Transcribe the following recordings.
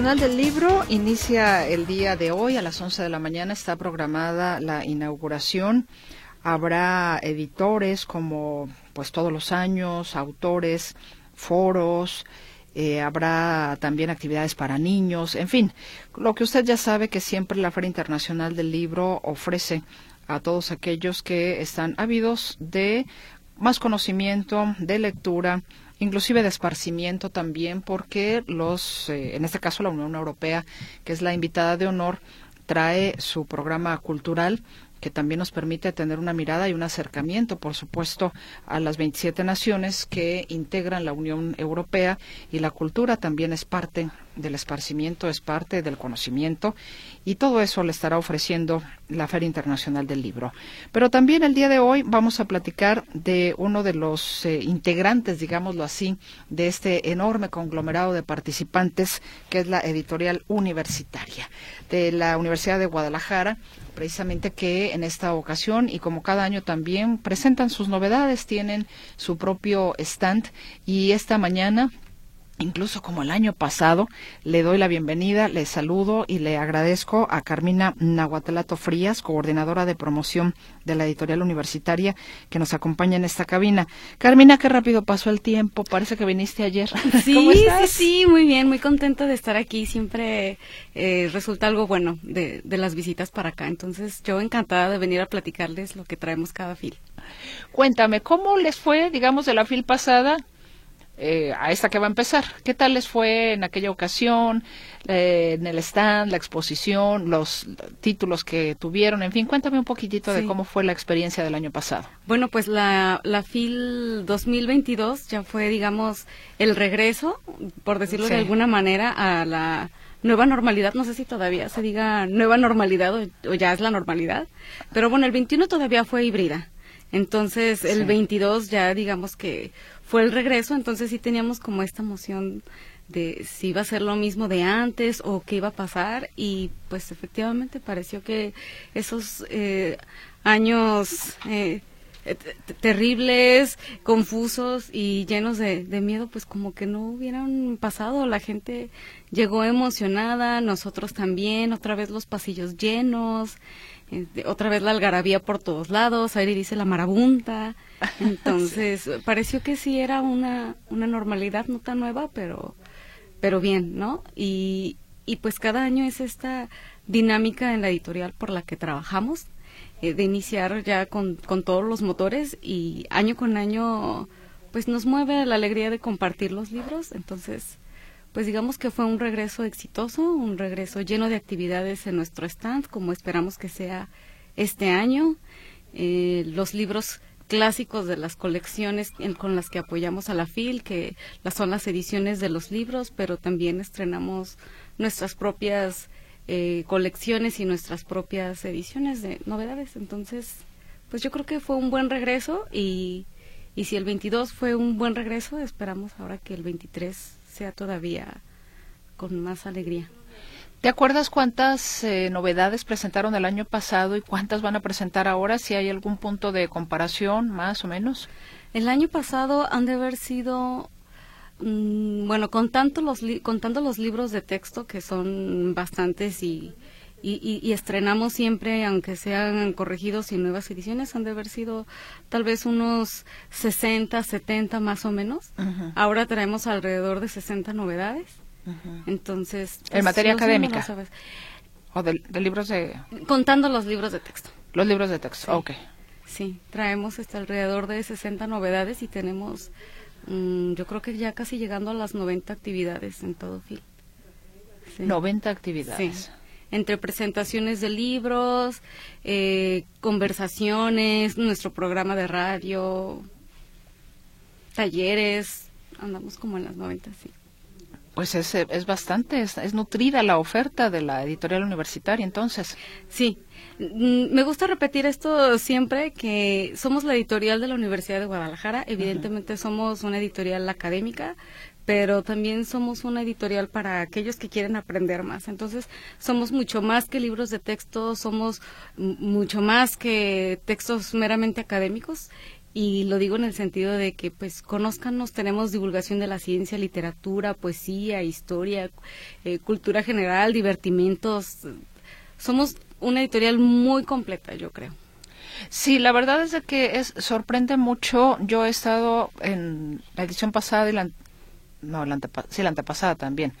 Internacional del Libro inicia el día de hoy a las 11 de la mañana. Está programada la inauguración. Habrá editores como pues todos los años, autores, foros, eh, habrá también actividades para niños, en fin, lo que usted ya sabe que siempre la Feria Internacional del Libro ofrece a todos aquellos que están ávidos de más conocimiento, de lectura, inclusive de esparcimiento también, porque los, eh, en este caso la Unión Europea, que es la invitada de honor, trae su programa cultural que también nos permite tener una mirada y un acercamiento, por supuesto, a las 27 naciones que integran la Unión Europea y la cultura también es parte del esparcimiento, es parte del conocimiento y todo eso le estará ofreciendo la Feria Internacional del Libro. Pero también el día de hoy vamos a platicar de uno de los eh, integrantes, digámoslo así, de este enorme conglomerado de participantes que es la editorial universitaria de la Universidad de Guadalajara, precisamente que en esta ocasión y como cada año también presentan sus novedades, tienen su propio stand y esta mañana incluso como el año pasado, le doy la bienvenida, le saludo y le agradezco a Carmina Nahuatelato Frías, coordinadora de promoción de la editorial universitaria, que nos acompaña en esta cabina. Carmina, qué rápido pasó el tiempo, parece que viniste ayer. Sí, ¿Cómo estás? sí, sí, muy bien, muy contenta de estar aquí. Siempre eh, resulta algo bueno de, de las visitas para acá. Entonces, yo encantada de venir a platicarles lo que traemos cada fil. Cuéntame, ¿cómo les fue, digamos, de la fil pasada? Eh, a esta que va a empezar. ¿Qué tal les fue en aquella ocasión, eh, en el stand, la exposición, los títulos que tuvieron? En fin, cuéntame un poquitito de cómo fue la experiencia del año pasado. Bueno, pues la, la FIL 2022 ya fue, digamos, el regreso, por decirlo Sí. de alguna manera, a la nueva normalidad. No sé si todavía se diga nueva normalidad o, o ya es la normalidad. Pero bueno, el 21 todavía fue híbrida. Entonces, el Sí. 22 ya digamos que fue el regreso, entonces sí teníamos como esta emoción de si iba a ser lo mismo de antes o qué iba a pasar y pues efectivamente pareció que esos eh, años eh, eh, te- terribles, confusos y llenos de miedo, pues como que no hubieran pasado. La gente llegó emocionada, nosotros también, otra vez los pasillos llenos, de- otra vez la algarabía por todos lados, Airi dice la marabunta. Entonces, pareció que sí era una, una normalidad no tan nueva, pero, pero bien, ¿no? Y, y pues cada año es esta dinámica en la editorial por la que trabajamos, eh, de iniciar ya con, con todos los motores y año con año pues nos mueve la alegría de compartir los libros, entonces pues digamos que fue un regreso exitoso, un regreso lleno de actividades en nuestro stand, como esperamos que sea este año. Eh, los libros clásicos de las colecciones con las que apoyamos a la FIL, que son las ediciones de los libros, pero también estrenamos nuestras propias eh, colecciones y nuestras propias ediciones de novedades. Entonces, pues yo creo que fue un buen regreso y, y si el 22 fue un buen regreso, esperamos ahora que el 23 sea todavía con más alegría. ¿Te acuerdas cuántas eh, novedades presentaron el año pasado y cuántas van a presentar ahora? Si hay algún punto de comparación, más o menos. El año pasado han de haber sido, mm, bueno, con tanto los li- contando los libros de texto que son bastantes y, y, y- y estrenamos siempre, aunque sean corregidos y nuevas ediciones, han de haber sido tal vez unos 60, 70 más o menos. Ujú. Ahora traemos alrededor de 60 novedades. Entonces, En materia académica. O de, de libros de... Contando los libros de texto. Los libros de texto. Sí. Ok. Sí, traemos este, alrededor de 60 novedades y tenemos, mm, yo creo que ya casi llegando a las 90 actividades en todo FIL. Sí. 90 actividades. Sí. Entre presentaciones de libros, eh, conversaciones, nuestro programa de radio, talleres, andamos como en las 90, sí. Pues es, eh, es bastante, es, es nutrida la oferta de la editorial universitaria, entonces. Sí, Mm, me gusta repetir esto siempre, que somos la editorial de la Universidad de Guadalajara. Evidentemente somos una editorial académica, pero también somos una editorial para aquellos que quieren aprender más. Entonces, somos mucho más que libros de texto, somos mucho más que textos meramente académicos y lo digo en el sentido de que pues conozcanos, tenemos divulgación de la ciencia, literatura, poesía, historia, eh, cultura general, divertimentos. Somos una editorial muy completa, yo creo. Sí, la verdad es que es sorprende mucho. Yo he estado en la edición pasada y la, no, la, sí, la antepasada también.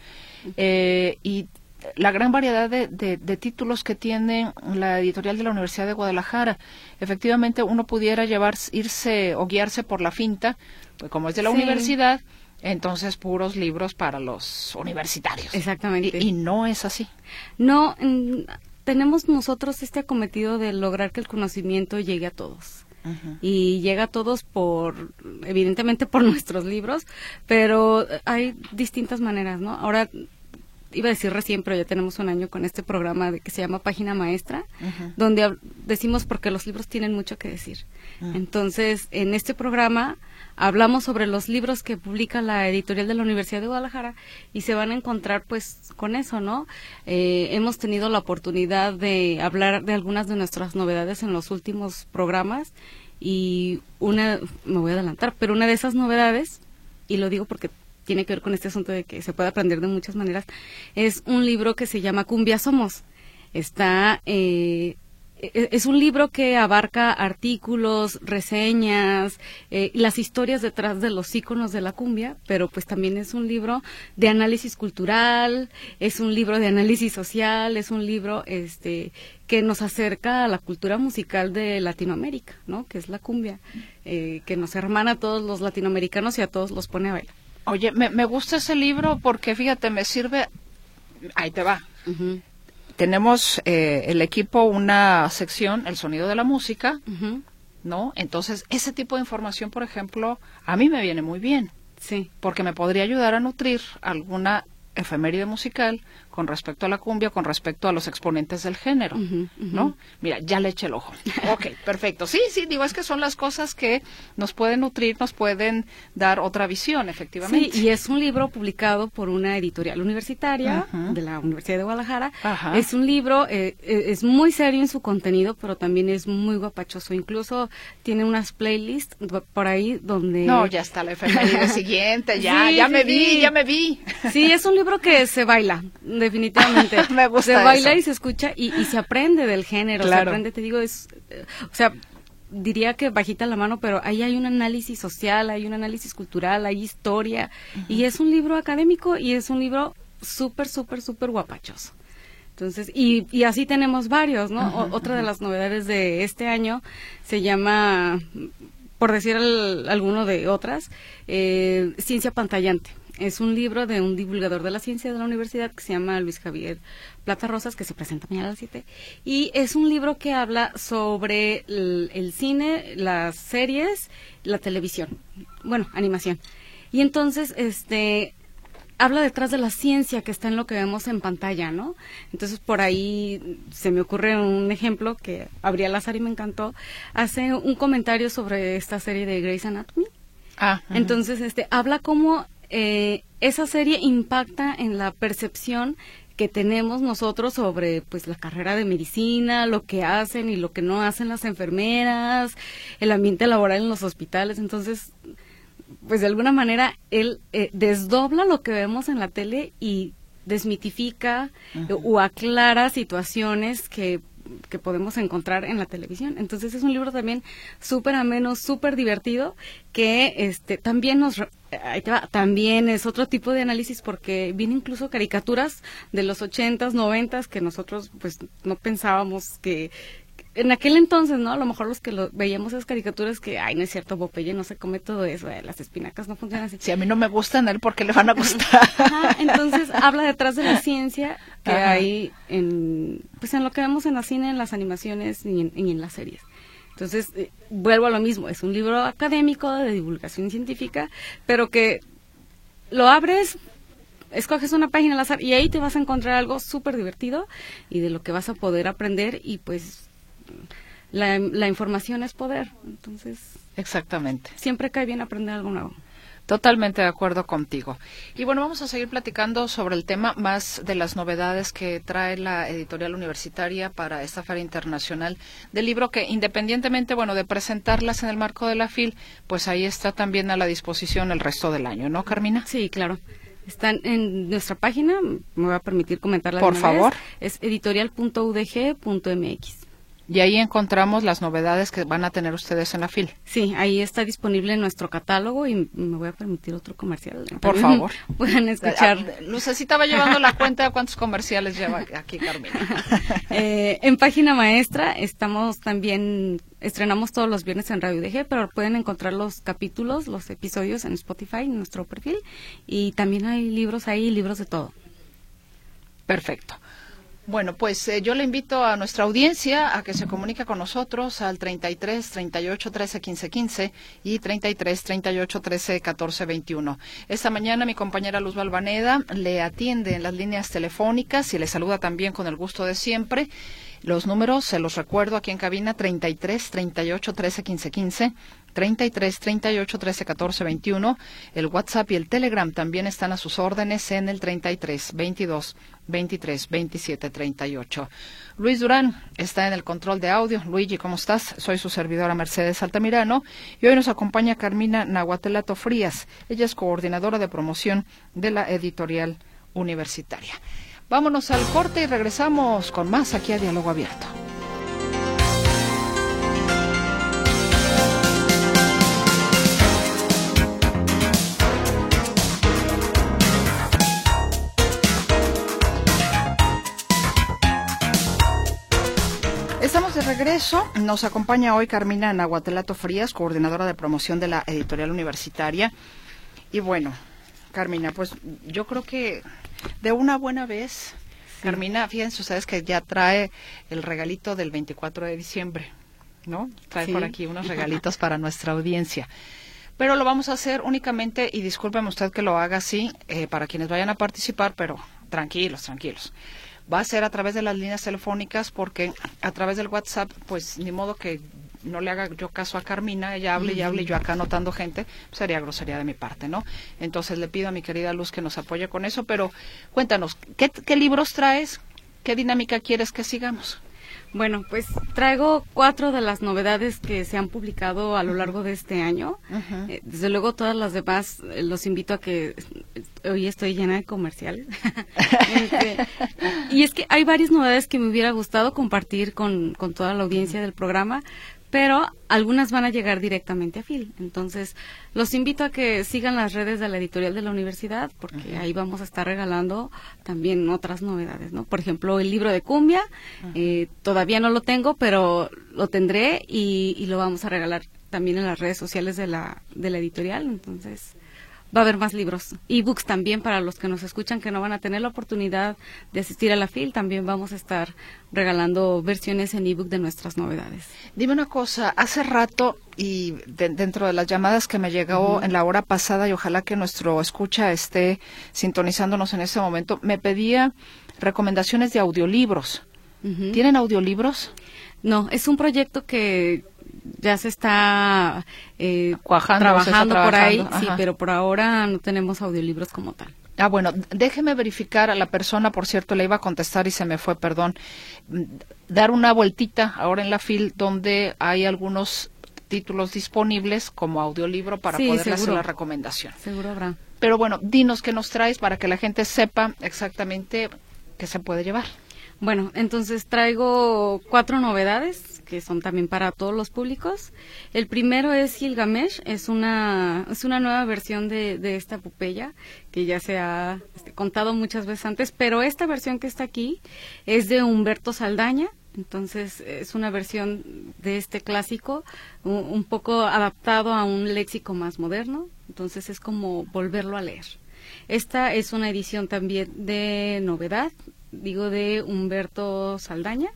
Eh, y la gran variedad de, de, títulos que tiene la editorial de la Universidad de Guadalajara. Efectivamente, uno pudiera llevar, irse o guiarse por la finta, pues como es de la universidad, entonces puros libros para los universitarios. Exactamente. Y, no es así. No, tenemos nosotros este acometido de lograr que el conocimiento llegue a todos. Y llega a todos por, evidentemente por nuestros libros, pero hay distintas maneras, ¿no? Ahora iba a decir recién, pero ya tenemos un año con este programa de que se llama Página Maestra, donde decimos porque los libros tienen mucho que decir. Entonces, en este programa hablamos sobre los libros que publica la editorial de la Universidad de Guadalajara y se van a encontrar pues con eso, ¿no? Eh, hemos tenido la oportunidad de hablar de algunas de nuestras novedades en los últimos programas y una, me voy a adelantar, pero una de esas novedades, y lo digo porque tiene que ver con este asunto de que se puede aprender de muchas maneras, es un libro que se llama Cumbia Somos. Está, eh, es un libro que abarca artículos, reseñas, eh, las historias detrás de los íconos de la cumbia, pero pues también es un libro de análisis cultural, es un libro de análisis social, es un libro este que nos acerca a la cultura musical de Latinoamérica, ¿no? Que es la cumbia, eh, que nos hermana a todos los latinoamericanos y a todos los pone a bailar. Oye, me, me gusta ese libro porque fíjate, me sirve. Ahí te va. Tenemos eh, el equipo una sección, el sonido de la música, ¿no? Entonces, ese tipo de información, por ejemplo, a mí me viene muy bien. Sí. Porque me podría ayudar a nutrir alguna efeméride musical con respecto a la cumbia, con respecto a los exponentes del género, ¿no? Mira, ya le eché el ojo. ok, perfecto. Sí, sí, digo, es que son las cosas que nos pueden nutrir, nos pueden dar otra visión, efectivamente. Sí, y es un libro publicado por una editorial universitaria de la Universidad de Guadalajara. Es un libro, eh, eh, es muy serio en su contenido, pero también es muy guapachoso. Incluso tiene unas playlists por ahí donde... No, ya está la efeméride siguiente, ya, ya me vi, ya me vi. Sí, es un libro que se baila definitivamente. Me gusta se baila y se escucha y, se aprende del género, se aprende, te digo, es, o sea, diría que bajita la mano, pero ahí hay un análisis social, hay un análisis cultural, hay historia, y es un libro académico y es un libro súper, súper, súper guapachoso. Entonces, y, y así tenemos varios, ¿no? otra de las novedades de este año se llama, por decir alguno de otras, eh, Ciencia Pantallante. Es un libro de un divulgador de la ciencia de la universidad que se llama Luis Javier Plata Rosas, que se presenta mañana a las 7. Y es un libro que habla sobre el, cine, las series, la televisión. Bueno, animación. Y entonces, este, habla detrás de la ciencia que está en lo que vemos en pantalla, ¿no? Entonces por ahí se me ocurre un ejemplo que abría azar y me encantó. Hace un comentario sobre esta serie de Grey's Anatomy. Ah, Entonces, este, habla cómo eh, esa serie impacta en la percepción que tenemos nosotros sobre pues la carrera de medicina, lo que hacen y lo que no hacen las enfermeras, el ambiente laboral en los hospitales. Entonces, pues de alguna manera él eh, desdobla lo que vemos en la tele y desmitifica o aclara situaciones que que podemos encontrar en la televisión. Entonces es un libro también súper ameno, súper divertido, que este también nos también es otro tipo de análisis porque viene incluso caricaturas de los ochentas, noventas que nosotros pues no pensábamos que en aquel entonces, ¿no? A lo mejor los que lo, veíamos esas caricaturas que, ay, no es cierto, Popeye no se come todo eso, eh, las espinacas no funcionan así. Si a mí no me gustan, él, ¿por qué le van a gustar? entonces habla detrás de la ciencia que hay en, pues en lo que vemos en la cine, en las animaciones y en, las series. Entonces, eh, vuelvo a lo mismo, es un libro académico de divulgación científica, pero que lo abres, escoges una página al azar y ahí te vas a encontrar algo súper divertido y de lo que vas a poder aprender y pues la, la información es poder. Entonces, Exactamente. siempre cae bien aprender algo nuevo. Totalmente de acuerdo contigo. Y bueno, vamos a seguir platicando sobre el tema más de las novedades que trae la editorial universitaria para esta Feria Internacional del Libro, que independientemente, bueno, de presentarlas en el marco de la FIL, pues ahí está también a la disposición el resto del año, ¿no, Carmina? Sí, claro. Están en nuestra página, me voy a permitir comentarla. Por una vez. favor. Es editorial.udg.mx. Y ahí encontramos las novedades que van a tener ustedes en la FIL. Sí, ahí está disponible nuestro catálogo y me voy a permitir otro comercial. Por También favor. Pueden escuchar. Ah, Lucecita va llevando la cuenta de cuántos comerciales lleva aquí, Carmina. Eh, en Página Maestra estamos también, estrenamos todos los viernes en Radio DG, pero pueden encontrar los capítulos, los episodios en Spotify, en nuestro perfil. Y también hay libros ahí, libros de todo. Perfecto. Bueno, pues eh, yo le invito a nuestra audiencia a que se comunique con nosotros al 33 38 13 15 15 y 33 38 13 14 21. Esta mañana mi compañera Luz Balvaneda le atiende en las líneas telefónicas y le saluda también con el gusto de siempre. Los números se los recuerdo aquí en cabina 33 38 13 15 15, 33 38 13 14 21. El WhatsApp y el Telegram también están a sus órdenes en el 33 22 23 27 38. Luis Durán está en el control de audio. Luigi, ¿cómo estás? Soy su servidora Mercedes Altamirano y hoy nos acompaña Carmina Nahuatelato Frías. Ella es coordinadora de promoción de la editorial universitaria. Vámonos al corte y regresamos con más aquí a Diálogo Abierto. Regreso. Nos acompaña hoy Carmina Nahuatelato Frías, coordinadora de promoción de la editorial universitaria. Y bueno, Carmina, pues yo creo que de una buena vez, Carmina, fíjense ustedes que ya trae el regalito del 24 de diciembre, ¿no? Trae Sí. por aquí unos regalitos para nuestra audiencia. Pero lo vamos a hacer únicamente, y discúlpeme usted que lo haga así, eh, para quienes vayan a participar, pero tranquilos, tranquilos. Va a ser a través de las líneas telefónicas porque a través del WhatsApp, pues ni modo que no le haga yo caso a Carmina, ella hable y hable y yo acá anotando gente, sería grosería de mi parte, ¿no? Entonces le pido a mi querida Luz que nos apoye con eso, pero cuéntanos, ¿qué, qué libros traes? ¿Qué dinámica quieres que sigamos? Bueno, pues traigo cuatro de las novedades que se han publicado a lo largo de este año. Eh, desde luego todas las demás eh, los invito a que hoy estoy llena de comerciales. Este, y es que hay varias novedades que me hubiera gustado compartir con, con toda la audiencia del programa, pero algunas van a llegar directamente a Phil. Entonces, los invito a que sigan las redes de la editorial de la universidad, porque ahí vamos a estar regalando también otras novedades, ¿no? Por ejemplo, el libro de cumbia, eh, todavía no lo tengo, pero lo tendré y, y lo vamos a regalar también en las redes sociales de la, de la editorial. Entonces, va a haber más libros. Ebooks también para los que nos escuchan que no van a tener la oportunidad de asistir a la FIL. También vamos a estar regalando versiones en ebook de nuestras novedades. Dime una cosa, hace rato y de- dentro de las llamadas que me llegó en la hora pasada y ojalá que nuestro escucha esté sintonizándonos en este momento, me pedía recomendaciones de audiolibros. ¿Tienen audiolibros? No, es un proyecto que ya se está eh, Cuajando, trabajando, se está por ahí, sí, pero por ahora no tenemos audiolibros como tal. Ah, bueno, déjeme verificar a la persona, por cierto, le iba a contestar y se me fue, perdón. Mm, Dar una vueltita ahora en la FIL donde hay algunos títulos disponibles como audiolibro para Sí, poder hacer la recomendación. Seguro habrá. Pero bueno, dinos qué nos traes para que la gente sepa exactamente qué se puede llevar. Bueno, entonces traigo cuatro novedades que son también para todos los públicos. El primero es Gilgamesh, es una, es una nueva versión de, de esta epopeya que ya se ha este, contado muchas veces antes, pero esta versión que está aquí es de Humberto Saldaña. Entonces es una versión de este clásico un, un poco adaptado a un léxico más moderno. Entonces es como volverlo a leer. Esta es una edición también de novedad, digo de Humberto Saldaña.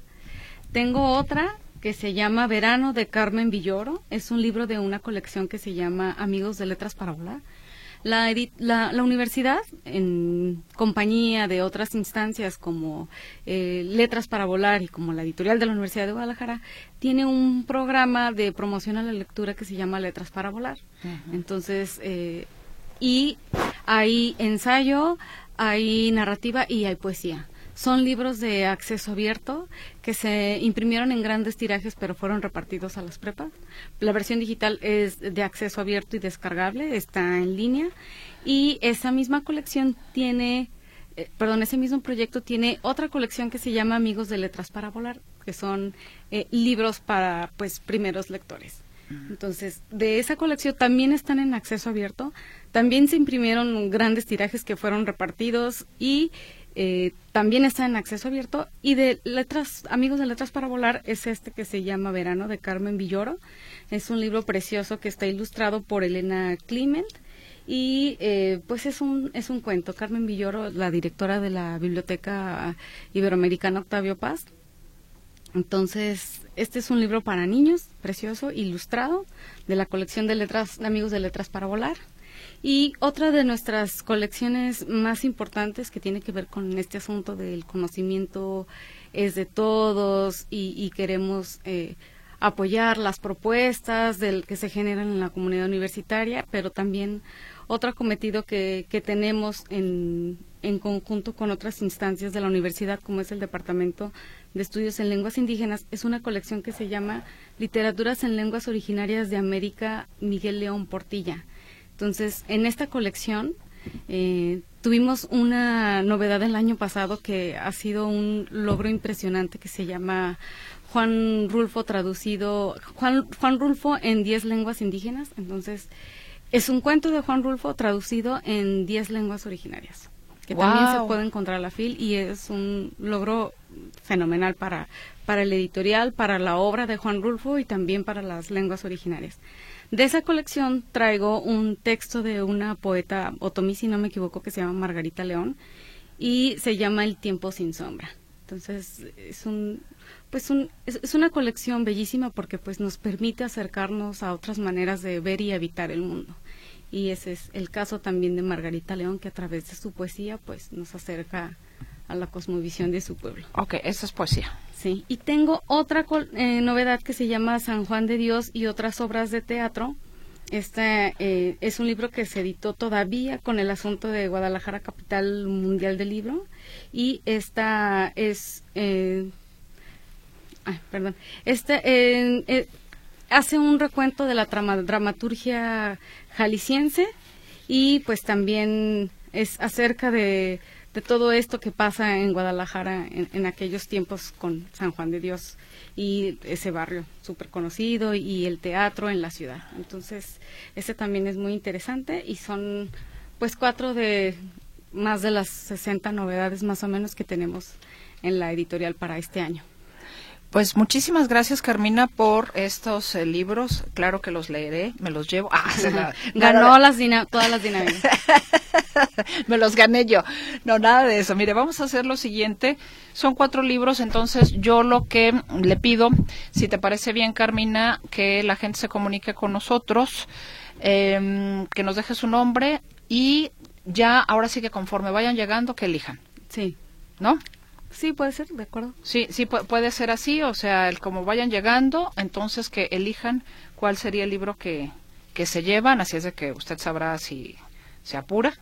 Tengo otra que se llama Verano de Carmen Villoro. Es un libro de una colección que se llama Amigos de Letras para Volar. La, la, universidad, en compañía de otras instancias como eh, Letras para Volar y como la editorial de la Universidad de Guadalajara, tiene un programa de promoción a la lectura que se llama Letras para Volar. Entonces, eh, y hay ensayo, hay narrativa y hay poesía. Son libros de acceso abierto que se imprimieron en grandes tirajes pero fueron repartidos a las prepas. La versión digital es de acceso abierto y descargable, está en línea y esa misma colección tiene, eh, perdón, ese mismo proyecto tiene otra colección que se llama Amigos de Letras para Volar, que son eh, libros para pues primeros lectores. Entonces, de esa colección también están en acceso abierto. También se imprimieron grandes tirajes que fueron repartidos y eh, también está en acceso abierto. Y de letras, amigos de letras para volar, es este que se llama Verano de Carmen Villoro. Es un libro precioso que está ilustrado por Elena Clement. Y eh, pues es un, es un cuento. Carmen Villoro, la directora de la Biblioteca Iberoamericana Octavio Paz. Entonces, este es un libro para niños, precioso, ilustrado, de la colección de letras, de amigos de letras para volar. Y otra de nuestras colecciones más importantes que tiene que ver con este asunto del conocimiento es de todos y, queremos eh, apoyar las propuestas del que se generan en la comunidad universitaria, pero también otro cometido que, que tenemos en, en conjunto con otras instancias de la universidad, como es el Departamento de Estudios en Lenguas Indígenas, es una colección que se llama Literaturas en Lenguas Originarias de América Miguel León Portilla. Entonces, en esta colección eh, tuvimos una novedad el año pasado que ha sido un logro impresionante que se llama Juan Rulfo traducido, Juan, Juan Rulfo en 10 lenguas indígenas. Entonces, es un cuento de Juan Rulfo traducido en 10 lenguas originarias, que también se puede encontrar a la FIL y es un logro fenomenal para, para el editorial, para la obra de Juan Rulfo y también para las lenguas originarias. De esa colección traigo un texto de una poeta otomí, si no me equivoco, que se llama Margarita León y se llama El tiempo sin sombra. Entonces es un pues un, es, una colección bellísima porque pues nos permite acercarnos a otras maneras de ver y habitar el mundo. Y ese es el caso también de Margarita León que a través de su poesía pues nos acerca a la cosmovisión de su pueblo. Ok, esa es poesía. Sí, y tengo otra eh, novedad que se llama San Juan de Dios y otras obras de teatro. Este eh, es un libro que se editó todavía con el asunto de Guadalajara, capital mundial del libro. Y esta es. Eh, perdón. Este hace un recuento de la dramaturgia jalisciense y, pues, también es acerca de de todo esto que pasa en Guadalajara en, aquellos tiempos con San Juan de Dios y ese barrio súper conocido y el teatro en la ciudad. Entonces, ese también es muy interesante y son pues cuatro de más de las 60 novedades más o menos que tenemos en la editorial para este año. Pues muchísimas gracias, Carmina, por estos eh, libros. Claro que los leeré, me los llevo. Ah, Ganó las todas las dinámicas. me los gané yo. No, nada de eso. Mire, vamos a hacer lo siguiente. Son cuatro libros, entonces yo lo que le pido, si te parece bien, Carmina, que la gente se comunique con nosotros, em, que nos deje su nombre y ya, ahora sí que conforme vayan llegando, que elijan. Sí. ¿No? Sí, puede ser, de acuerdo. Sí, sí, puede ser así, o sea, el, como vayan llegando, entonces que elijan cuál sería el libro que, que se llevan, así es de que usted sabrá si se apura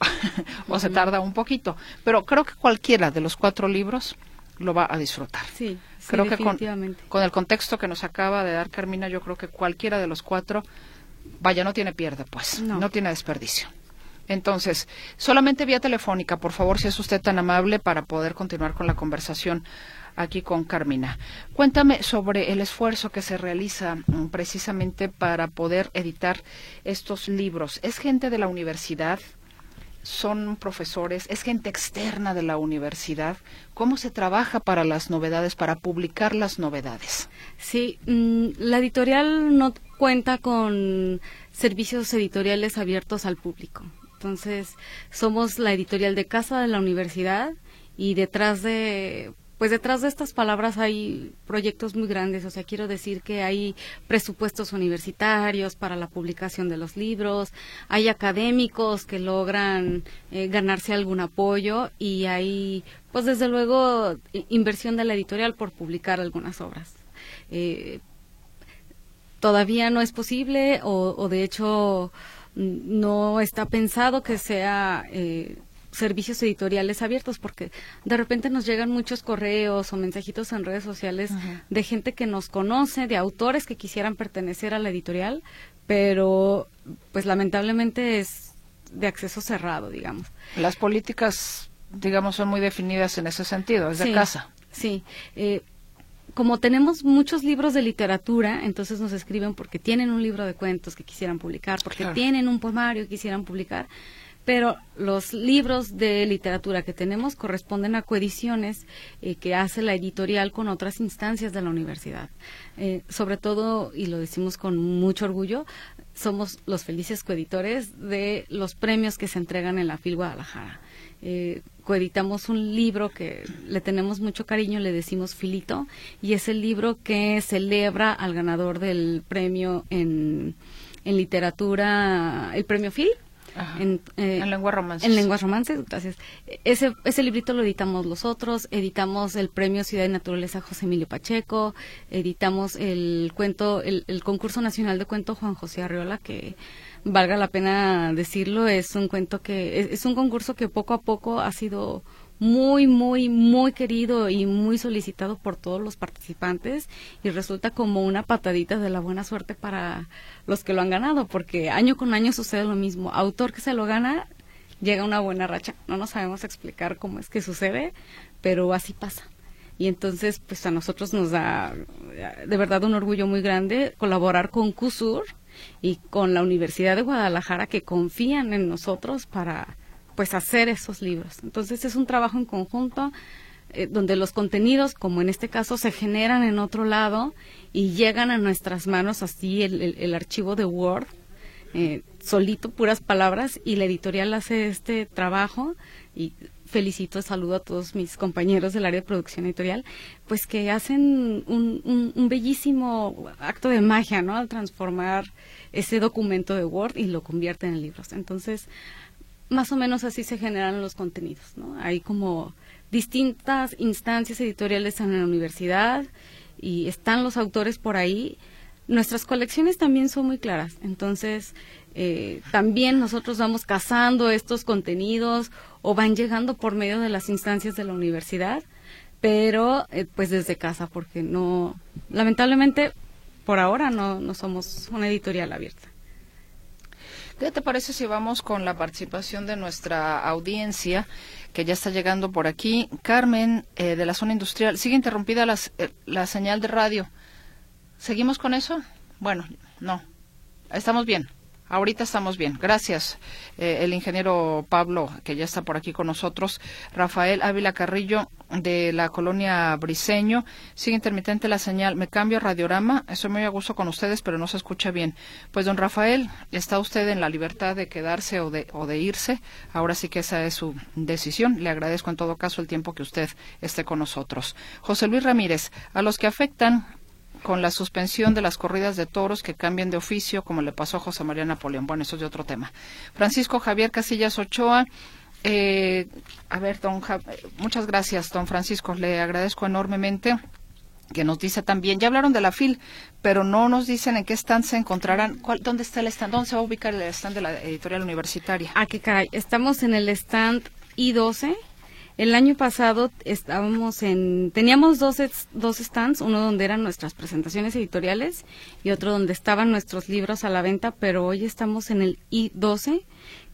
o se tarda un poquito. Pero creo que cualquiera de los cuatro libros lo va a disfrutar. Sí, creo que con, con, el contexto que nos acaba de dar Carmina, yo creo que cualquiera de los cuatro, vaya, no tiene pierde, pues, no tiene desperdicio. Entonces, solamente vía telefónica, por favor, si es usted tan amable para poder continuar con la conversación aquí con Carmina. Cuéntame sobre el esfuerzo que se realiza mm, precisamente para poder editar estos libros. ¿Es gente de la universidad? ¿Son profesores? ¿Es gente externa de la universidad? ¿Cómo se trabaja para las novedades, para publicar las novedades? Sí, mm, la editorial no cuenta con servicios editoriales abiertos al público. Entonces, somos la editorial de casa de la universidad y detrás de pues detrás de estas palabras hay proyectos muy grandes, o sea, quiero decir que hay presupuestos universitarios para la publicación de los libros, hay académicos que logran eh, ganarse algún apoyo y hay, pues desde luego, inversión de la editorial por publicar algunas obras. Eh, todavía no es posible o, o, de hecho no está pensado que sea eh, servicios editoriales abiertos porque de repente nos llegan muchos correos o mensajitos en redes sociales de gente que nos conoce, de autores que quisieran pertenecer a la editorial, pero pues lamentablemente es de acceso cerrado, digamos. Las políticas, digamos, son muy definidas en ese sentido, es de casa. Sí, eh, como tenemos muchos libros de literatura, entonces nos escriben porque tienen un libro de cuentos que quisieran publicar, porque tienen un poemario que quisieran publicar pero los libros de literatura que tenemos corresponden a coediciones eh, que hace la editorial con otras instancias de la universidad. Eh, sobre todo, y lo decimos con mucho orgullo, somos los felices coeditores de los premios que se entregan en la FIL Guadalajara. Eh, coeditamos un libro que le tenemos mucho cariño, le decimos Filito, y es el libro que celebra al ganador del premio en, en literatura, el premio FIL en, eh, en lenguas romances. En lenguas romances, gracias. Ese, ese librito lo editamos los otros, editamos el premio Ciudad de Naturaleza José Emilio Pacheco, editamos el cuento, el, el concurso nacional de cuento Juan José Arriola, que valga la pena decirlo, es un cuento que, es un concurso que poco a poco ha sido muy, muy, muy querido y muy solicitado por todos los participantes y resulta como una patadita de la buena suerte para los que lo han ganado, porque año con año sucede lo mismo. Autor que se lo gana, llega una buena racha. No nos sabemos explicar cómo es que sucede, pero así pasa. Y entonces, pues a nosotros nos da de verdad un orgullo muy grande colaborar con CUSUR y con la Universidad de Guadalajara que confían en nosotros para pues hacer esos libros. Entonces es un trabajo en conjunto eh, donde los contenidos, como en este caso, se generan en otro lado y llegan a nuestras manos así el, el, archivo de Word, eh, solito, puras palabras, y la editorial hace este trabajo y felicito, saludo a todos mis compañeros del área de producción editorial, pues que hacen un, un bellísimo acto de magia, ¿no? Al transformar ese documento de Word y lo convierten en libros. Entonces, más o menos así se generan los contenidos, ¿no? Hay como distintas instancias editoriales en la universidad y están los autores por ahí. Nuestras colecciones también son muy claras, entonces eh, también nosotros vamos cazando estos contenidos o van llegando por medio de las instancias de la universidad, pero eh, pues desde casa, porque no, lamentablemente por ahora no, no somos una editorial abierta. ¿Qué te parece si vamos con la participación de nuestra audiencia que ya está llegando por aquí? Carmen, eh, de la zona industrial. Sigue interrumpida eh, la señal de radio. ¿Seguimos con eso? Bueno, no. Estamos bien. Ahorita estamos bien. Gracias, eh, el ingeniero Pablo, que ya está por aquí con nosotros. Rafael Ávila Carrillo, de la colonia Briseño. Sigue intermitente la señal. Me cambio a radiorama. Estoy muy a gusto con ustedes, pero no se escucha bien. Pues, don Rafael, está usted en la libertad de quedarse o de, o de irse. Ahora sí que esa es su decisión. Le agradezco en todo caso el tiempo que usted esté con nosotros. José Luis Ramírez, a los que afectan con la suspensión de las corridas de toros que cambien de oficio, como le pasó a José María Napoleón. Bueno, eso es de otro tema. Francisco Javier Casillas Ochoa. Eh, a ver, don muchas gracias, don Francisco. Le agradezco enormemente que nos dice también, ya hablaron de la FIL, pero no nos dicen en qué stand se encontrarán, cuál, dónde está el stand, dónde se va a ubicar el stand de la editorial universitaria. Ah, qué caray, estamos en el stand I12, el año pasado estábamos en, teníamos dos, dos stands, uno donde eran nuestras presentaciones editoriales y otro donde estaban nuestros libros a la venta, pero hoy estamos en el I-12,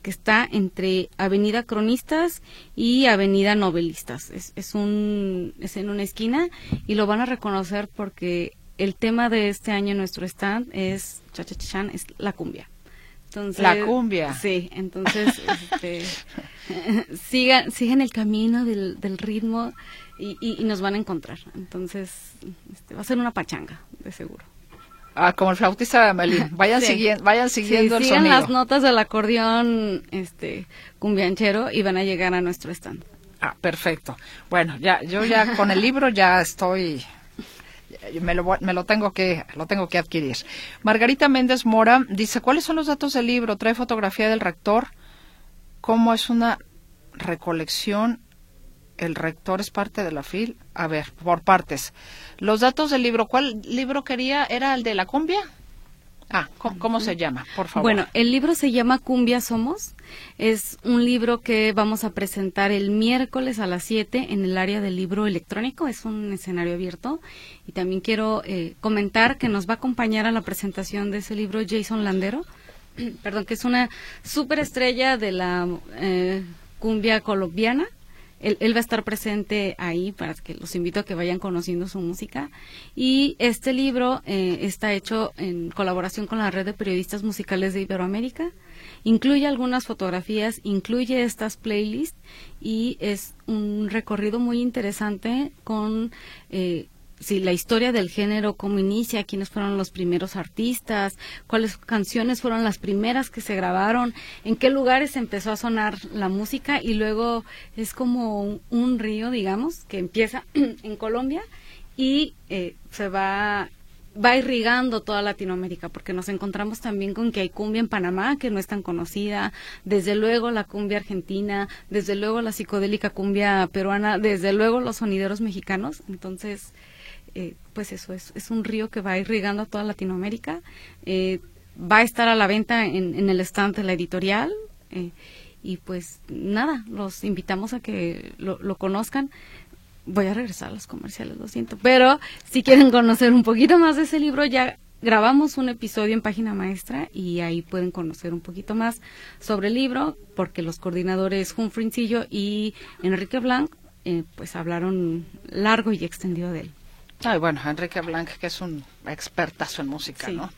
que está entre Avenida Cronistas y Avenida Novelistas. Es, es, un, es en una esquina y lo van a reconocer porque el tema de este año en nuestro stand es, chachachán, es la cumbia la cumbia. Sí, entonces este, sigan, sigan el camino del, del ritmo y, y, nos van a encontrar. Entonces este, va a ser una pachanga, de seguro. Ah, como el flautista de Amelín. Vayan, siguiendo, vayan siguiendo el sigan las notas del acordeón este, cumbianchero y van a llegar a nuestro stand. Ah, perfecto. Bueno, ya yo ya con el libro ya estoy me lo, me lo tengo que lo tengo que adquirir. Margarita Méndez Mora dice, "¿Cuáles son los datos del libro? Trae fotografía del rector. ¿Cómo es una recolección el rector es parte de la FIL. A ver, por partes. Los datos del libro, ¿cuál libro quería? ¿Era el de la cumbia? Ah, ¿cómo, se llama? Por favor. Bueno, el libro se llama Cumbia Somos. Es un libro que vamos a presentar el miércoles a las 7 en el área del libro electrónico. Es un escenario abierto. Y también quiero eh, comentar que nos va a acompañar a la presentación de ese libro Jason Landero, perdón, que es una superestrella de la eh, cumbia colombiana. Él, va a estar presente ahí para que los invito a que vayan conociendo su música. Y este libro eh, está hecho en colaboración con la red de periodistas musicales de Iberoamérica. Incluye algunas fotografías, incluye estas playlists y es un recorrido muy interesante con eh, sí, la historia del género, cómo inicia, quiénes fueron los primeros artistas, cuáles canciones fueron las primeras que se grabaron, en qué lugares empezó a sonar la música y luego es como un, río, digamos, que empieza en Colombia y eh, se va va irrigando toda Latinoamérica, porque nos encontramos también con que hay cumbia en Panamá, que no es tan conocida, desde luego la cumbia argentina, desde luego la psicodélica cumbia peruana, desde luego los sonideros mexicanos. Entonces, eh, pues eso es, es un río que va irrigando a toda Latinoamérica. Eh, va a estar a la venta en, el stand de la editorial. Eh, y pues nada, los invitamos a que lo, conozcan. Voy a regresar a los comerciales, lo siento. Pero si quieren conocer un poquito más de ese libro, ya grabamos un episodio en Página Maestra y ahí pueden conocer un poquito más sobre el libro, porque los coordinadores Humphrey y Enrique Blanc pues hablaron largo y extendido de él. Ay, bueno, Enrique Blanc, que es un expertazo en música, ¿no?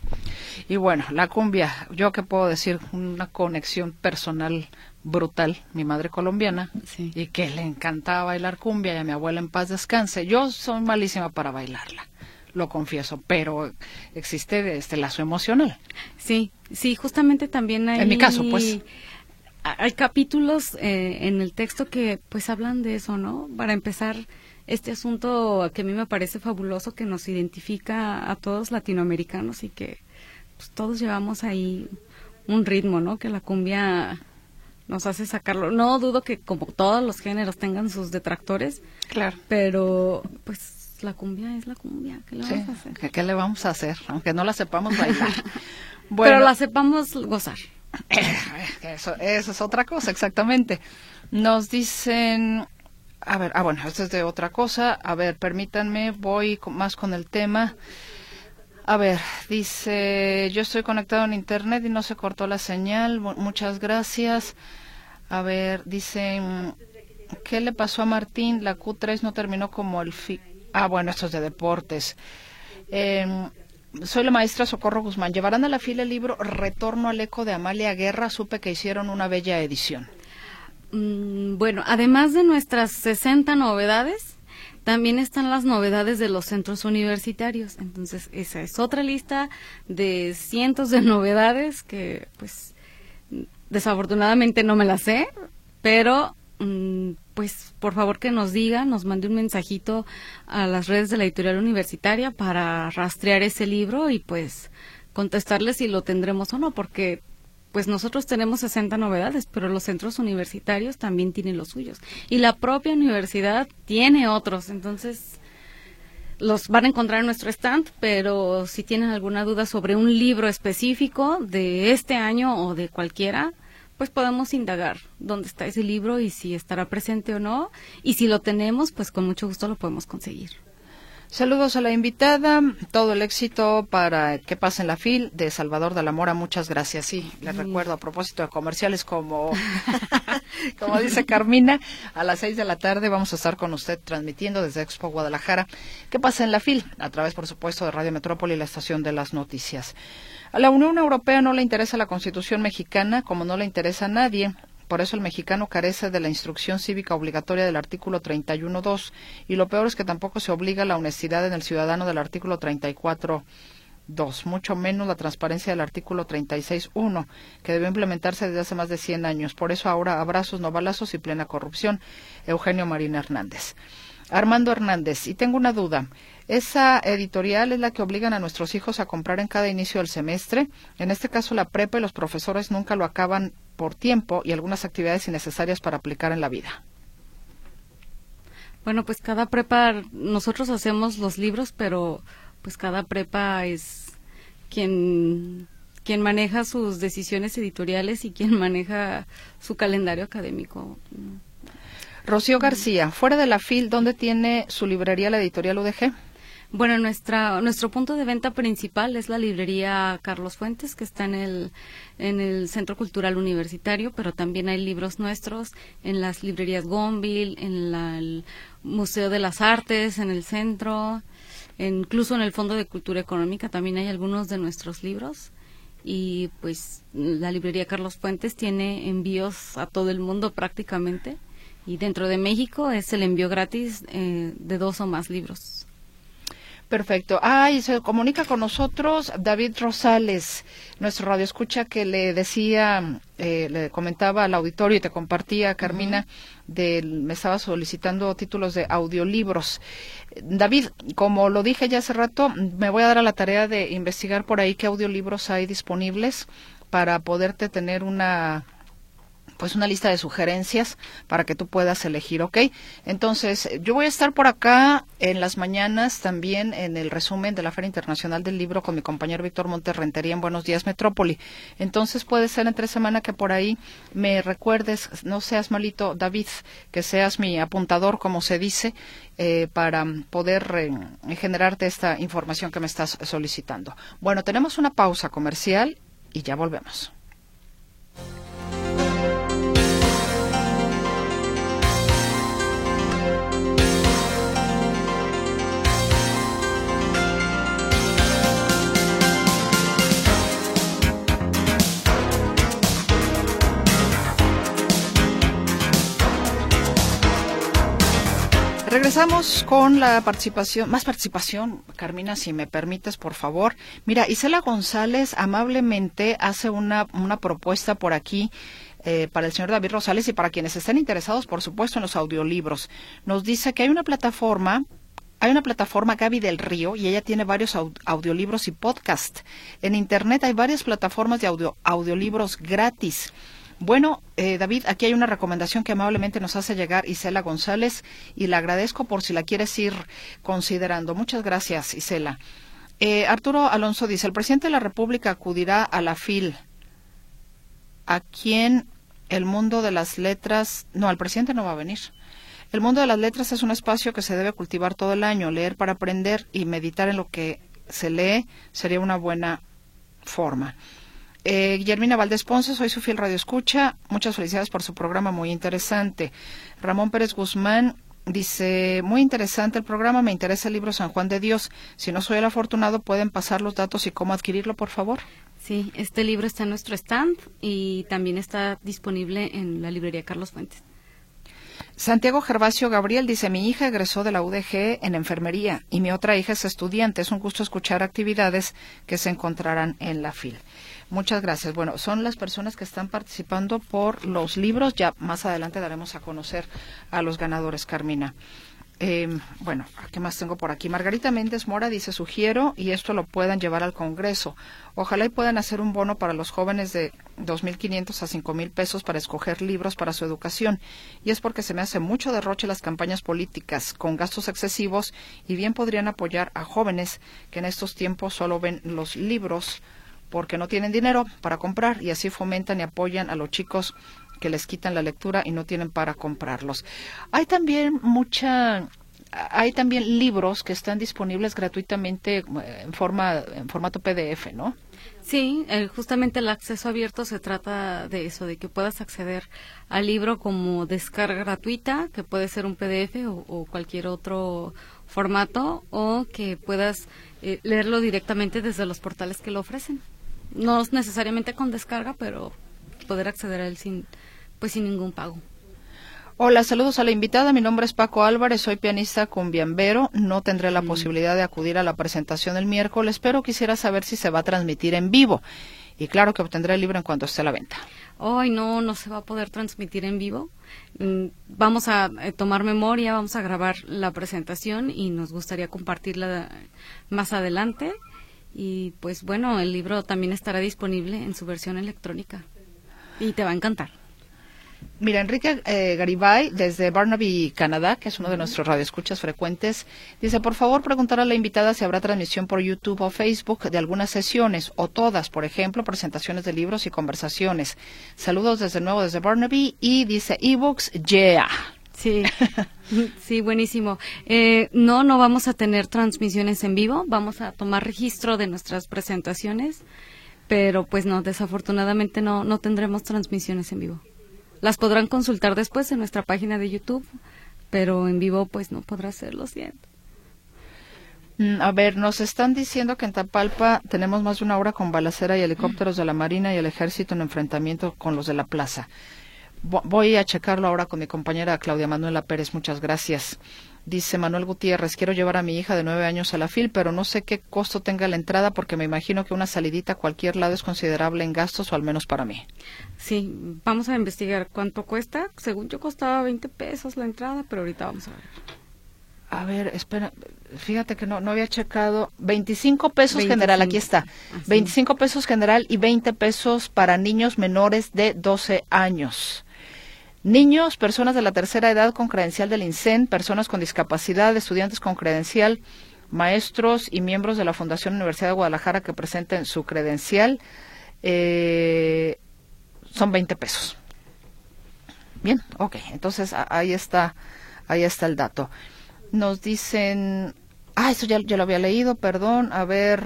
Y bueno, la cumbia, yo que puedo decir, una conexión personal brutal, mi madre colombiana, y que le encantaba bailar cumbia y a mi abuela en paz descanse. Yo soy malísima para bailarla, lo confieso, pero existe este lazo emocional. Sí, sí, justamente también hay... En mi caso, pues hay capítulos eh, en el texto que pues hablan de eso, ¿no? Para empezar, este asunto que a mí me parece fabuloso, que nos identifica a todos latinoamericanos y que pues, todos llevamos ahí un ritmo, ¿no? Que la cumbia nos hace sacarlo. No dudo que como todos los géneros tengan sus detractores. Claro. Pero pues la cumbia es la cumbia. ¿Qué le vamos a hacer? ¿Qué, le vamos a hacer? Aunque no la sepamos bailar. bueno, Pero la sepamos gozar. Eso, eso es otra cosa, exactamente. Nos dicen a ver, ah, bueno, esto es de otra cosa. A ver, permítanme, voy más con el tema. A ver, dice, yo estoy conectado en internet y no se cortó la señal. Muchas gracias. A ver, dice, ¿qué le pasó a Martín? La Q3 no terminó como el fi Ah, bueno, esto es de deportes. Em, soy la maestra Socorro Guzmán. Llevarán a la fila el libro Retorno al eco de Amalia Guerra. Supe que hicieron una bella edición. Mm, bueno, además de nuestras 60 novedades, también están las novedades de los centros universitarios. Entonces, esa es otra lista de cientos de novedades que, pues, desafortunadamente no me las sé, pero, mm, pues, por favor que nos diga, nos mande un mensajito a las redes de la editorial universitaria para rastrear ese libro y, pues, contestarle si lo tendremos o no, porque pues nosotros tenemos 60 novedades, pero los centros universitarios también tienen los suyos. Y la propia universidad tiene otros. Entonces, los van a encontrar en nuestro stand, pero si tienen alguna duda sobre un libro específico de este año o de cualquiera, pues podemos indagar dónde está ese libro y si estará presente o no. Y si lo tenemos, pues con mucho gusto lo podemos conseguir. Saludos a la invitada, todo el éxito para que pasen la FIL de Salvador de la Mora, muchas gracias. Sí, les recuerdo a propósito de comerciales como, como dice Carmina, a las seis de la tarde vamos a estar con usted transmitiendo desde Expo Guadalajara. ¿Qué pasa en la FIL? A través, por supuesto, de Radio Metrópoli y la estación de las noticias. A la Unión Europea no le interesa la Constitución mexicana, como no le interesa a nadie. Por eso el mexicano carece de la instrucción cívica obligatoria del artículo 31.2 y lo peor es que tampoco se obliga la honestidad en el ciudadano del artículo 34 2, mucho menos la transparencia del artículo 36.1, que debe implementarse desde hace más de 100 años. Por eso ahora abrazos, no balazos y plena corrupción. Eugenio Marina Hernández. Armando Hernández, y tengo una duda. Esa editorial es la que obligan a nuestros hijos a comprar en cada inicio del semestre. En este caso, la prepa y los profesores nunca lo acaban por tiempo y algunas actividades innecesarias para aplicar en la vida. Bueno, pues cada prepa, nosotros hacemos los libros, pero pues cada prepa es quien quien maneja sus decisiones editoriales y quien maneja su calendario académico. Rocío García, fuera de la FIL, ¿dónde tiene su librería la editorial UDG? Bueno, nuestra, nuestro punto de venta principal es la librería Carlos Fuentes, que está en el, en el Centro Cultural Universitario, pero también hay libros nuestros en las librerías Gonville, en el Museo de las Artes, en el centro, incluso en el Fondo de Cultura Económica también hay algunos de nuestros libros. Y pues la librería Carlos Fuentes tiene envíos a todo el mundo prácticamente. Y dentro de México es el envío gratis eh, de dos o más libros. Perfecto. Ah, y se comunica con nosotros David Rosales, nuestro radio escucha que le decía, eh, le comentaba al auditorio y te compartía, Carmina, me estaba solicitando títulos de audiolibros. David, como lo dije ya hace rato, me voy a dar a la tarea de investigar por ahí qué audiolibros hay disponibles para poderte tener una pues una lista de sugerencias para que tú puedas elegir, ¿ok? Entonces, yo voy a estar por acá en las mañanas también en el resumen de la Feria Internacional del Libro con mi compañero Víctor Monterrentería en Buenos Días Metrópoli. Entonces, puede ser entre semana que por ahí me recuerdes, no seas malito, David, que seas mi apuntador, como se dice, eh, para poder eh, generarte esta información que me estás solicitando. Bueno, tenemos una pausa comercial y ya volvemos. Regresamos con la participación, más participación, Carmina, si me permites, por favor. Mira, Isela González amablemente hace una, una propuesta por aquí eh, para el señor David Rosales y para quienes estén interesados, por supuesto, en los audiolibros. Nos dice que hay una plataforma hay una plataforma Gaby del Río y ella tiene varios audiolibros y podcast. En Internet hay varias plataformas de audio, audiolibros gratis. Bueno, eh, David, aquí hay una recomendación que amablemente nos hace llegar Isela González y le agradezco por si la quieres ir considerando. Muchas gracias, Isela. Eh, Arturo Alonso dice, el presidente de la República acudirá a la FIL, a quien el mundo de las letras, no, el presidente no va a venir. El mundo de las letras es un espacio que se debe cultivar todo el año. Leer para aprender y meditar en lo que se lee sería una buena forma. Eh, Guillermina Valdés Ponce, soy su fiel radio escucha. Muchas felicidades por su programa, muy interesante. Ramón Pérez Guzmán dice, muy interesante el programa, me interesa el libro San Juan de Dios. Si no soy el afortunado, ¿pueden pasar los datos y cómo adquirirlo, por favor? Sí, este libro está en nuestro stand y también está disponible en la librería Carlos Fuentes. Santiago Gervasio Gabriel dice, mi hija egresó de la UDG en enfermería y mi otra hija es estudiante. Es un gusto escuchar actividades que se encontrarán en la FIL. Muchas gracias. Bueno, son las personas que están participando por los libros. Ya más adelante daremos a conocer a los ganadores, Carmina. Eh, bueno, ¿qué más tengo por aquí? Margarita Méndez Mora dice, sugiero y esto lo puedan llevar al Congreso. Ojalá y puedan hacer un bono para los jóvenes de 2.500 a 5.000 pesos para escoger libros para su educación. Y es porque se me hace mucho derroche las campañas políticas con gastos excesivos y bien podrían apoyar a jóvenes que en estos tiempos solo ven los libros porque no tienen dinero para comprar y así fomentan y apoyan a los chicos que les quitan la lectura y no tienen para comprarlos. Hay también mucha hay también libros que están disponibles gratuitamente eh, en forma en formato PDF, ¿no? Sí, justamente el acceso abierto se trata de eso, de que puedas acceder al libro como descarga gratuita, que puede ser un PDF o, cualquier otro formato, o que puedas eh, leerlo directamente desde los portales que lo ofrecen no es necesariamente con descarga, pero poder acceder a él sin, pues sin ningún pago. Hola, saludos a la invitada. Mi nombre es Paco Álvarez, soy pianista cumbiambero. No tendré la mm. posibilidad de acudir a la presentación el miércoles, pero quisiera saber si se va a transmitir en vivo. Y claro que obtendré el libro en cuanto esté a la venta. Hoy no, no se va a poder transmitir en vivo. Mm, vamos a eh, tomar memoria, vamos a grabar la presentación y nos gustaría compartirla más adelante. Y pues bueno, el libro también estará disponible en su versión electrónica y te va a encantar. Mira, Enrique eh, Garibay, desde Barnaby, Canadá, que es uno de nuestros radioescuchas frecuentes, dice, por favor, preguntar a la invitada si habrá transmisión por YouTube o Facebook de algunas sesiones o todas, por ejemplo, presentaciones de libros y conversaciones. Saludos desde nuevo desde Barnaby y dice, ebooks, yeah. Sí, sí, buenísimo. Eh, no, no vamos a tener transmisiones en vivo, vamos a tomar registro de nuestras presentaciones, pero pues no, desafortunadamente no, no tendremos transmisiones en vivo. Las podrán consultar después en nuestra página de YouTube, pero en vivo pues no podrá ser, lo siento. Mm, a ver, nos están diciendo que en Tapalpa tenemos más de una hora con balacera y helicópteros de la Marina y el Ejército en enfrentamiento con los de la plaza. Voy a checarlo ahora con mi compañera Claudia Manuela Pérez. Muchas gracias. Dice Manuel Gutiérrez, quiero llevar a mi hija de nueve años a la FIL, pero no sé qué costo tenga la entrada porque me imagino que una salidita a cualquier lado es considerable en gastos o al menos para mí. Sí, vamos a investigar cuánto cuesta. Según yo costaba 20 pesos la entrada, pero ahorita vamos a ver. A ver, espera, fíjate que no, no había checado. 25 pesos general, aquí está. 25 pesos general y 20 pesos para niños menores de 12 años. Niños, personas de la tercera edad con credencial del INSEN, personas con discapacidad, estudiantes con credencial, maestros y miembros de la Fundación Universidad de Guadalajara que presenten su credencial, eh, son 20 pesos. Bien, ok, entonces ahí está, ahí está el dato. Nos dicen, ah, eso ya, ya lo había leído, perdón, a ver,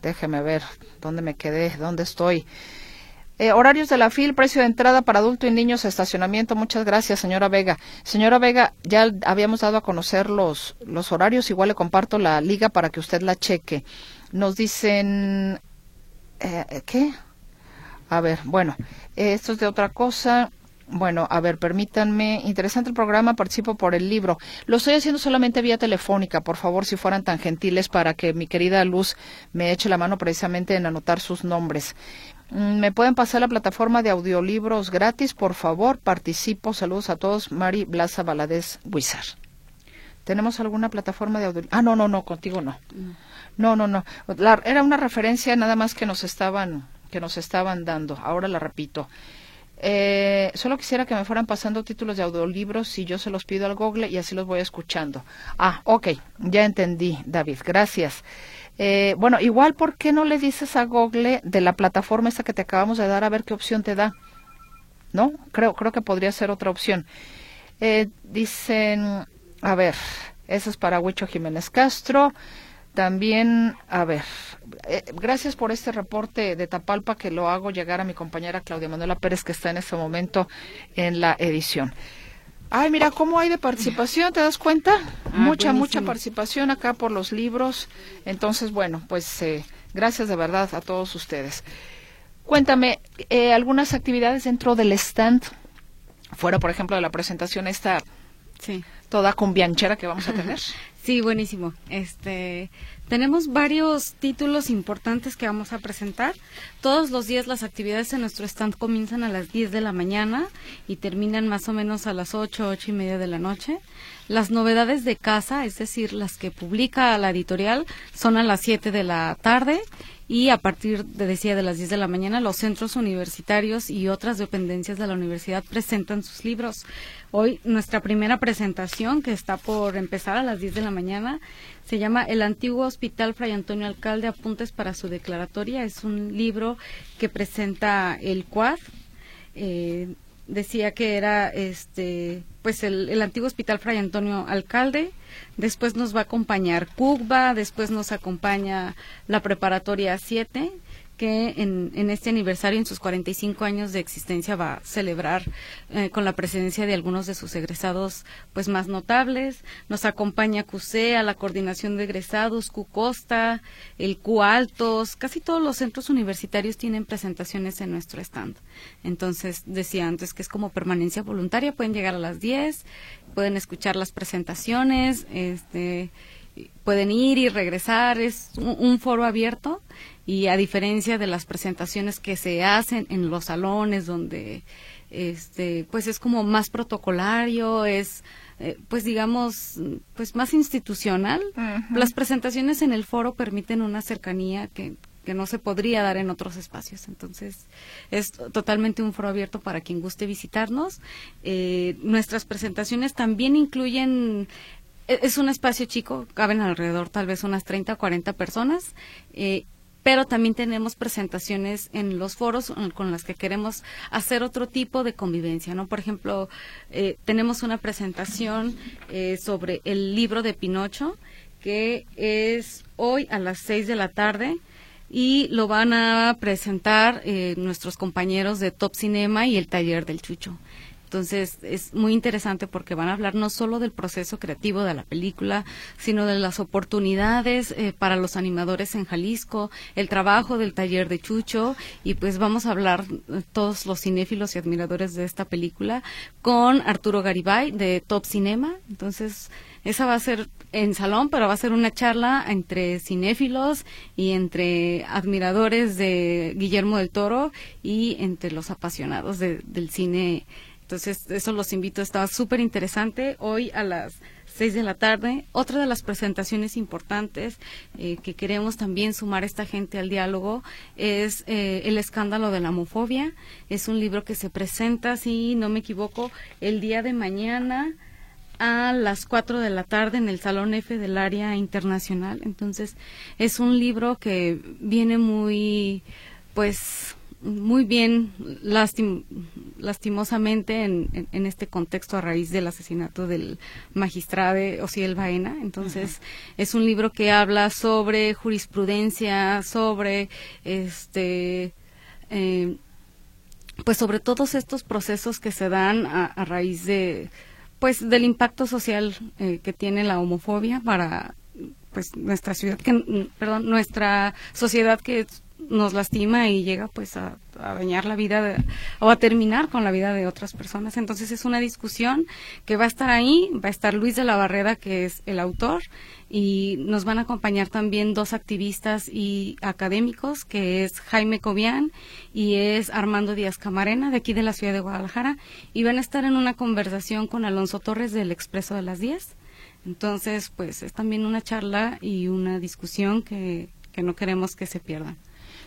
déjeme ver, ¿dónde me quedé? ¿Dónde estoy? Eh, horarios de la FIL, precio de entrada para adulto y niños, estacionamiento. Muchas gracias, señora Vega. Señora Vega, ya habíamos dado a conocer los, horarios. Igual le comparto la liga para que usted la cheque. Nos dicen. Eh, ¿Qué? A ver, bueno, esto es de otra cosa. Bueno, a ver, permítanme. Interesante el programa, participo por el libro. Lo estoy haciendo solamente vía telefónica, por favor, si fueran tan gentiles para que mi querida Luz me eche la mano precisamente en anotar sus nombres. Mm, ¿Me pueden pasar la plataforma de audiolibros gratis? Por favor, participo. Saludos a todos. Mari Blasa Valadez Huizar. ¿Tenemos alguna plataforma de audiolibros? Ah, no, no, no, contigo no. No, no, no. era una referencia nada más que nos estaban, que nos estaban dando. Ahora la repito. Eh, solo quisiera que me fueran pasando títulos de audiolibros y yo se los pido al Google y así los voy escuchando. Ah, ok, ya entendí, David. Gracias. Eh, bueno, igual, ¿por qué no le dices a Google de la plataforma esta que te acabamos de dar a ver qué opción te da? ¿No? Creo, creo que podría ser otra opción. Eh, dicen, a ver, eso es para Huicho Jiménez Castro. También, a ver, eh, gracias por este reporte de Tapalpa que lo hago llegar a mi compañera Claudia Manuela Pérez que está en este momento en la edición. Ay, mira cómo hay de participación, ¿te das cuenta? Ah, mucha, mucha participación acá por los libros. Entonces, bueno, pues eh, gracias de verdad a todos ustedes. Cuéntame, eh, algunas actividades dentro del stand, fuera, por ejemplo, de la presentación esta sí. toda cumbianchera que vamos a tener. Sí, buenísimo. Este, tenemos varios títulos importantes que vamos a presentar. Todos los días las actividades en nuestro stand comienzan a las 10 de la mañana y terminan más o menos a las 8, ocho y media de la noche. Las novedades de casa, es decir, las que publica la editorial, son a las 7 de la tarde y a partir de, decía, de las 10 de la mañana, los centros universitarios y otras dependencias de la universidad presentan sus libros. Hoy nuestra primera presentación, que está por empezar a las 10 de la mañana, se llama El antiguo Hospital Fray Antonio Alcalde, apuntes para su declaratoria. Es un libro que presenta el CUAD. Eh, decía que era este pues el, antiguo hospital Fray Antonio Alcalde, después nos va a acompañar CUGBA, después nos acompaña la preparatoria 7, que en, en, este aniversario, en sus 45 años de existencia, va a celebrar eh, con la presencia de algunos de sus egresados pues más notables. Nos acompaña CUSEA, la coordinación de egresados, CUCOSTA, el CUALTOS, casi todos los centros universitarios tienen presentaciones en nuestro stand. Entonces, decía antes que es como permanencia voluntaria, pueden llegar a las 10, pueden escuchar las presentaciones, este pueden ir y regresar, es un, foro abierto y a diferencia de las presentaciones que se hacen en los salones donde este pues es como más protocolario, es eh, pues digamos pues más institucional. Las presentaciones en el foro permiten una cercanía que, que no se podría dar en otros espacios. Entonces, es totalmente un foro abierto para quien guste visitarnos. Eh, nuestras presentaciones también incluyen e-, es un espacio chico, caben alrededor tal vez unas 30 o 40 personas, eh, pero también tenemos presentaciones en los foros con las que queremos hacer otro tipo de convivencia, ¿no? Por ejemplo, eh, tenemos una presentación eh, sobre el libro de Pinocho, que es hoy a las 6 de la tarde y lo van a presentar nuestros compañeros de Top Cinema y el Taller del Chucho. Entonces es muy interesante porque van a hablar no solo del proceso creativo de la película, sino de las oportunidades eh, para los animadores en Jalisco, el trabajo del taller de Chucho y pues vamos a hablar eh, todos los cinéfilos y admiradores de esta película con Arturo Garibay de Top Cinema. Entonces esa va a ser en salón, pero va a ser una charla entre cinéfilos y entre admiradores de Guillermo del Toro y entre los apasionados del cine entonces, eso los invito, está súper interesante. Hoy a las seis de la tarde. Otra de las presentaciones importantes eh, que queremos también sumar a esta gente al diálogo es eh, El escándalo de la homofobia. Es un libro que se presenta, si no me equivoco, el día de mañana a las cuatro de la tarde en el Salón F del área internacional. Entonces, es un libro que viene muy, pues, muy bien lastimosamente en, en, este contexto a raíz del asesinato del magistrado Osiel Baena. Entonces, es un libro que habla sobre jurisprudencia, sobre este eh, pues sobre todos estos procesos que se dan a, raíz de pues del impacto social eh, que tiene la homofobia para pues nuestra ciudad que perdón nuestra sociedad que nos lastima y llega pues a, dañar la vida o a terminar con la vida de otras personas. Entonces es una discusión que va a estar ahí, va a estar Luis de la Barrera que es el autor y nos van a acompañar también dos activistas y académicos que es Jaime Cobian y es Armando Díaz Camarena de aquí de la ciudad de Guadalajara y van a estar en una conversación con Alonso Torres del Expreso de las 10. Entonces, pues es también una charla y una discusión que, que no queremos que se pierdan.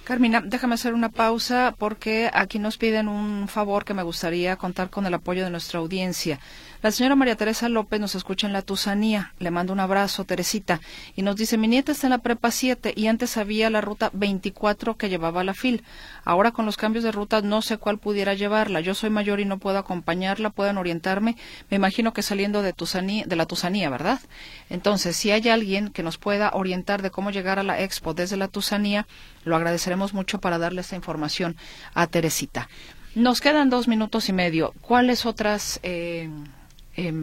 Carmina, déjame hacer una pausa porque aquí nos piden un favor que me gustaría contar con el apoyo de nuestra audiencia. La señora María Teresa López nos escucha en la Tusanía. Le mando un abrazo, Teresita. Y nos dice, mi nieta está en la prepa 7 y antes había la ruta 24 que llevaba a la FIL. Ahora con los cambios de ruta no sé cuál pudiera llevarla. Yo soy mayor y no puedo acompañarla. Pueden orientarme. Me imagino que saliendo de, Tusanía, de la Tusanía, ¿verdad? Entonces, si hay alguien que nos pueda orientar de cómo llegar a la expo desde la Tusanía, lo agradeceremos mucho para darle esta información a Teresita. Nos quedan dos minutos y medio. ¿Cuáles otras eh, eh,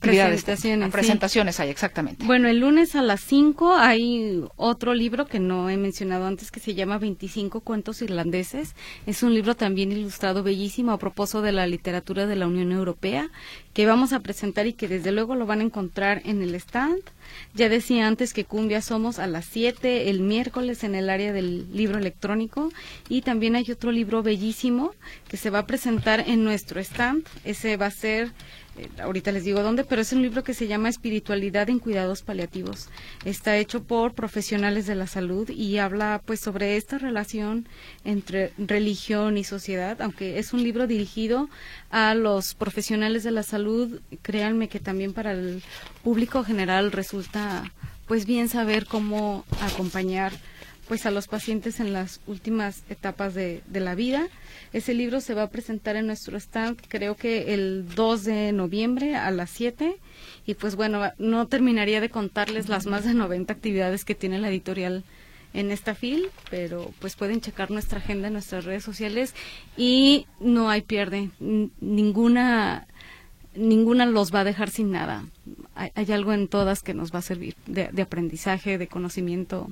presentaciones, presentaciones hay, exactamente. Bueno, el lunes a las 5 hay otro libro que no he mencionado antes que se llama 25 cuentos irlandeses. Es un libro también ilustrado bellísimo a propósito de la literatura de la Unión Europea que vamos a presentar y que desde luego lo van a encontrar en el stand. Ya decía antes que Cumbia somos a las 7 el miércoles en el área del libro electrónico y también hay otro libro bellísimo que se va a presentar en nuestro stand. Ese va a ser ahorita les digo dónde, pero es un libro que se llama Espiritualidad en Cuidados Paliativos. Está hecho por profesionales de la salud y habla pues sobre esta relación entre religión y sociedad, aunque es un libro dirigido a los profesionales de la salud, créanme que también para el público general resulta pues bien saber cómo acompañar pues a los pacientes en las últimas etapas de, de, la vida. Ese libro se va a presentar en nuestro stand creo que el 2 de noviembre a las 7 y pues bueno, no terminaría de contarles las más de 90 actividades que tiene la editorial en esta fil, pero pues pueden checar nuestra agenda en nuestras redes sociales y no hay pierde. Ninguna ninguna los va a dejar sin nada. Hay, algo en todas que nos va a servir de, aprendizaje, de conocimiento.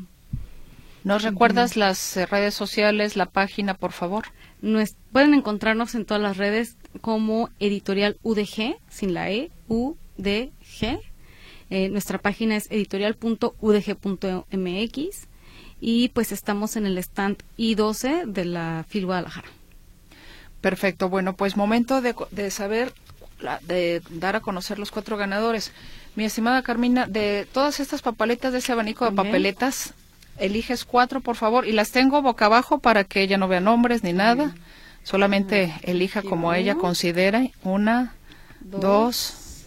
¿Nos recuerdas las eh, redes sociales, la página, por favor? pueden encontrarnos en todas las redes como editorial UDG, sin la E, UDG. Eh, nuestra página es editorial.udg.mx y pues estamos en el stand I12 de la FIL Guadalajara. Perfecto, bueno, pues momento de, de saber de dar a conocer los cuatro ganadores. Mi estimada Carmina, de todas estas papeletas, de ese abanico de papeletas, eliges cuatro, por favor, y las tengo boca abajo para que ella no vea nombres ni nada. Solamente elija como ella considera. Una, dos,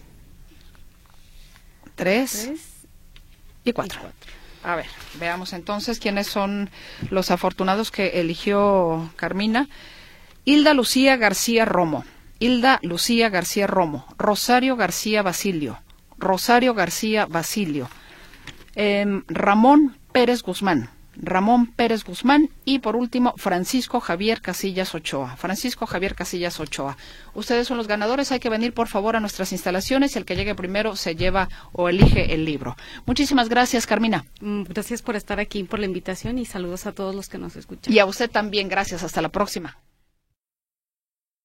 tres, y cuatro. A ver, veamos entonces quiénes son los afortunados que eligió Carmina. Hilda Lucía García Romo. Hilda Lucía García Romo, Rosario García Basilio, Rosario García Basilio, em, Ramón Pérez Guzmán, Ramón Pérez Guzmán y por último Francisco Javier Casillas Ochoa. Francisco Javier Casillas Ochoa. Ustedes son los ganadores, hay que venir por favor a nuestras instalaciones y el que llegue primero se lleva o elige el libro. Muchísimas gracias, Carmina. Mm, gracias por estar aquí, por la invitación y saludos a todos los que nos escuchan. Y a usted también, gracias. Hasta la próxima.